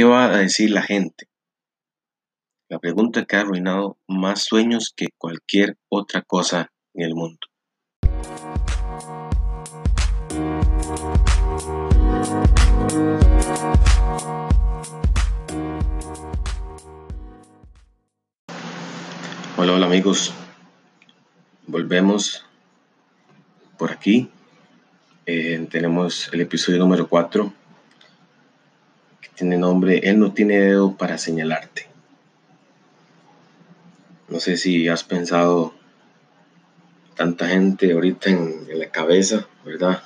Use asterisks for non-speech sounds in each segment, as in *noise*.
¿Qué va a decir la gente? La pregunta que ha arruinado más sueños que cualquier otra cosa en el mundo. Hola, hola amigos. Volvemos por aquí. Eh, tenemos el episodio número 4 que tiene nombre Él no tiene dedo para señalarte. No sé si has pensado tanta gente ahorita en, en la cabeza, ¿verdad?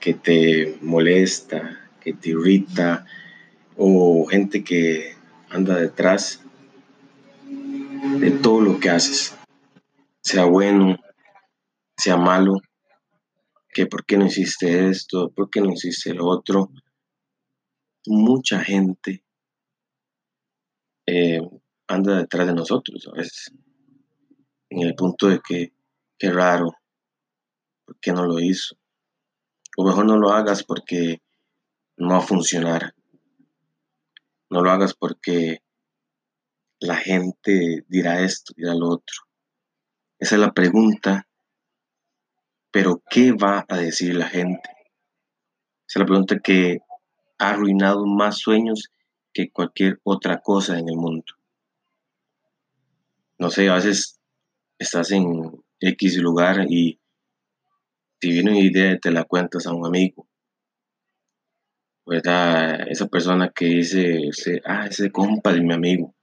Que te molesta, que te irrita, o gente que anda detrás de todo lo que haces, sea bueno, sea malo, que por qué no hiciste esto, por qué no hiciste lo otro. Mucha gente eh, anda detrás de nosotros a veces, en el punto de que, qué raro, ¿por qué no lo hizo? O mejor no lo hagas porque no va a funcionar. No lo hagas porque la gente dirá esto, dirá lo otro. Esa es la pregunta. Pero ¿qué va a decir la gente? Esa es la pregunta que ha arruinado más sueños que cualquier otra cosa en el mundo. No sé, a veces estás en X lugar y te viene una idea te la cuentas a un amigo. ¿Verdad? Esa persona que dice, ah, ese compa de mi amigo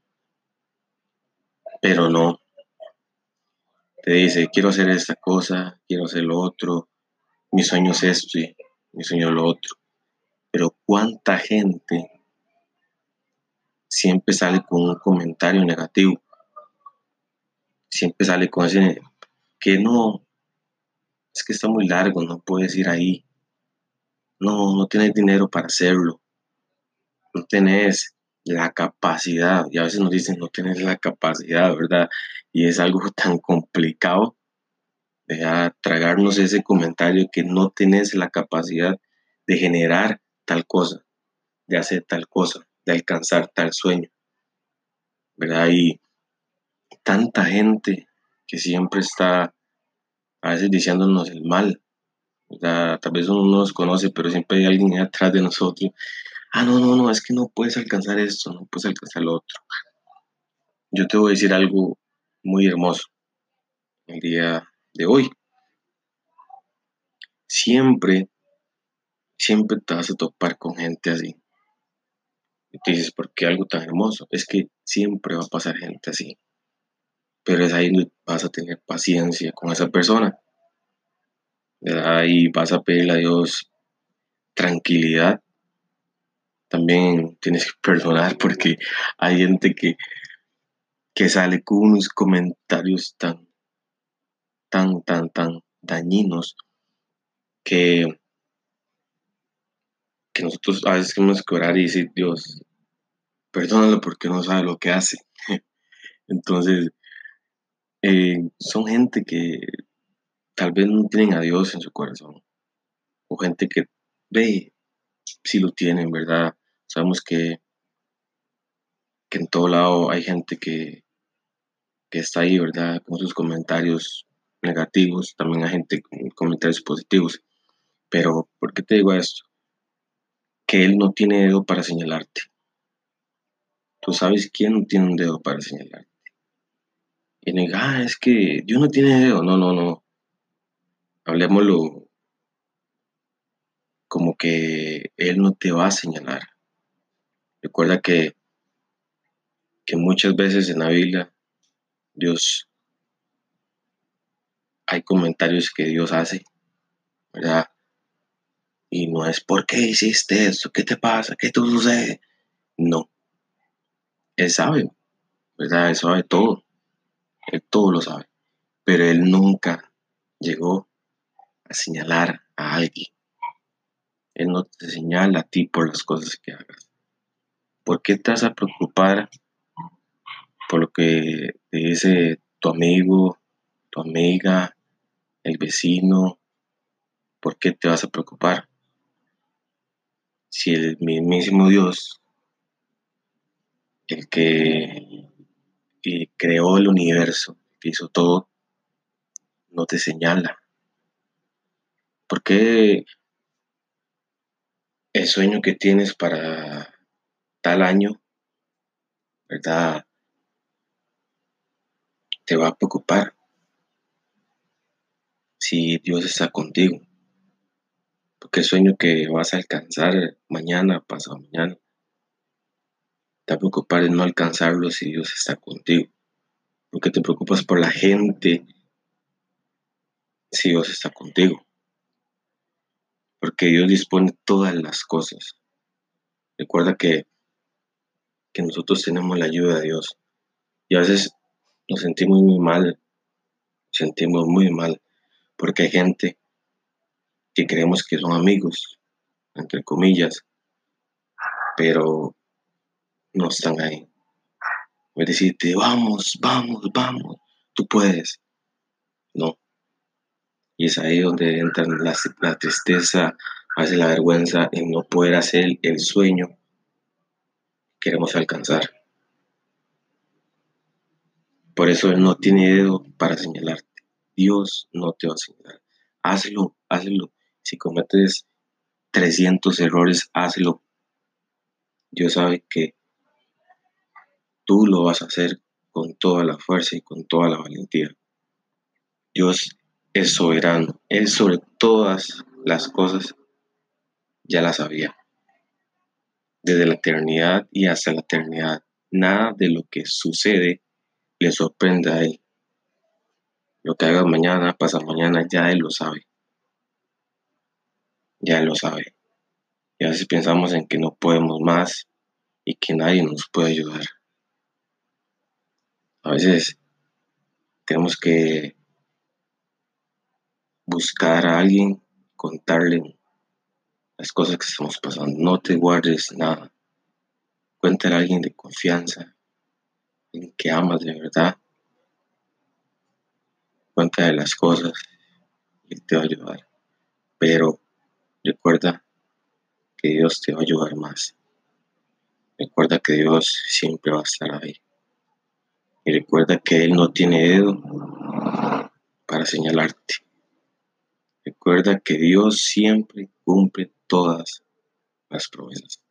pero no. Te dice, quiero hacer esta cosa, quiero hacer lo otro, mi sueño es esto mi sueño es lo otro. Pero cuánta gente siempre sale con un comentario negativo. Siempre sale con ese que no, es que está muy largo, no puedes ir ahí. No, no tienes dinero para hacerlo. No tenés la capacidad, y a veces nos dicen no tienes la capacidad, ¿verdad? Y es algo *laughs* tan complicado de tragarnos ese comentario que no tienes la capacidad de generar tal cosa, de hacer tal cosa, de alcanzar tal sueño, ¿verdad? Y tanta gente que siempre está a veces diciéndonos el mal, ¿verdad? Tal vez uno no nos conoce, pero siempre hay alguien atrás de nosotros ah, no, no, no, es que no puedes alcanzar esto, no puedes alcanzar lo otro. Yo te voy a decir algo muy hermoso el día de hoy. Siempre, siempre te vas a topar con gente así. Y te dices, ¿por qué algo tan hermoso? Es que siempre va a pasar gente así. Pero es ahí donde vas a tener paciencia con esa persona. Ahí vas a pedirle a Dios tranquilidad también tienes que perdonar porque hay gente que, que sale con unos comentarios tan, tan, tan, tan dañinos que, nosotros a veces tenemos que orar y decir, Dios, perdónalo porque no sabe lo que hace. *laughs* Entonces, eh, son gente que tal vez no tienen a Dios en su corazón. O gente que ve si lo tienen, ¿verdad? Sabemos que, que en todo lado hay gente que, que está ahí, ¿verdad? Con sus comentarios negativos, también hay gente con comentarios positivos. Pero, ¿por qué te digo esto? Que Él no tiene dedo para señalarte. Tú sabes quién no tiene un dedo para señalarte. Y diga, ah, es que Dios no tiene dedo. No, no, no. Hablemoslo como que Él no te va a señalar. Recuerda que, que muchas veces en la Biblia Dios hay comentarios que Dios hace, ¿verdad? Y no es ¿por qué hiciste esto? ¿Qué te pasa? ¿Qué te sucede? No. Él sabe, ¿verdad? Él sabe todo. Él todo lo sabe. Pero él nunca llegó a señalar a alguien. Él no te señala a ti por las cosas que hagas. ¿Por qué te vas a preocupar por lo que te dice tu amigo, tu amiga, el vecino? ¿Por qué te vas a preocupar? Si el mismísimo Dios el que, creó el universo, hizo todo, no te señala. ¿Por qué el sueño que tienes para tal año, verdad, te va a preocupar si Dios está contigo? Porque el sueño que vas a alcanzar mañana, pasado mañana, te preocupar en no alcanzarlo si Dios está contigo. Porque te preocupas por la gente si Dios está contigo. Porque Dios dispone todas las cosas. Recuerda que, que nosotros tenemos la ayuda de Dios. Y a veces nos sentimos muy mal, sentimos muy mal, porque hay gente que creemos que son amigos, entre comillas, pero no están ahí. A decirte, vamos, vamos, vamos, tú puedes. No. Y es ahí donde entra la, la tristeza, hace la vergüenza en no poder hacer el sueño que queremos alcanzar. Por eso Él no tiene dedo para señalarte. Dios no te va a señalar. Hazlo, hazlo. Si cometes 300 errores, hazlo. Dios sabe que tú lo vas a hacer con toda la fuerza y con toda la valentía. Dios es soberano, Él sobre todas las cosas ya las sabía. Desde la eternidad y hasta la eternidad, nada de lo que sucede le sorprende a Él. Lo que hagas mañana, pasa mañana, ya Él lo sabe. Ya lo sabe. Y a veces pensamos en que no podemos más y que nadie nos puede ayudar. A veces tenemos que buscar a alguien, contarle las cosas que estamos pasando. No te guardes nada. Cuéntale a alguien de confianza, en que amas de verdad. Cuéntale las cosas y te va a ayudar. Pero recuerda que Dios te va a ayudar más. Recuerda que Dios siempre va a estar ahí. Y recuerda que Él no tiene dedo para señalarte. Recuerda que Dios siempre cumple todas las promesas.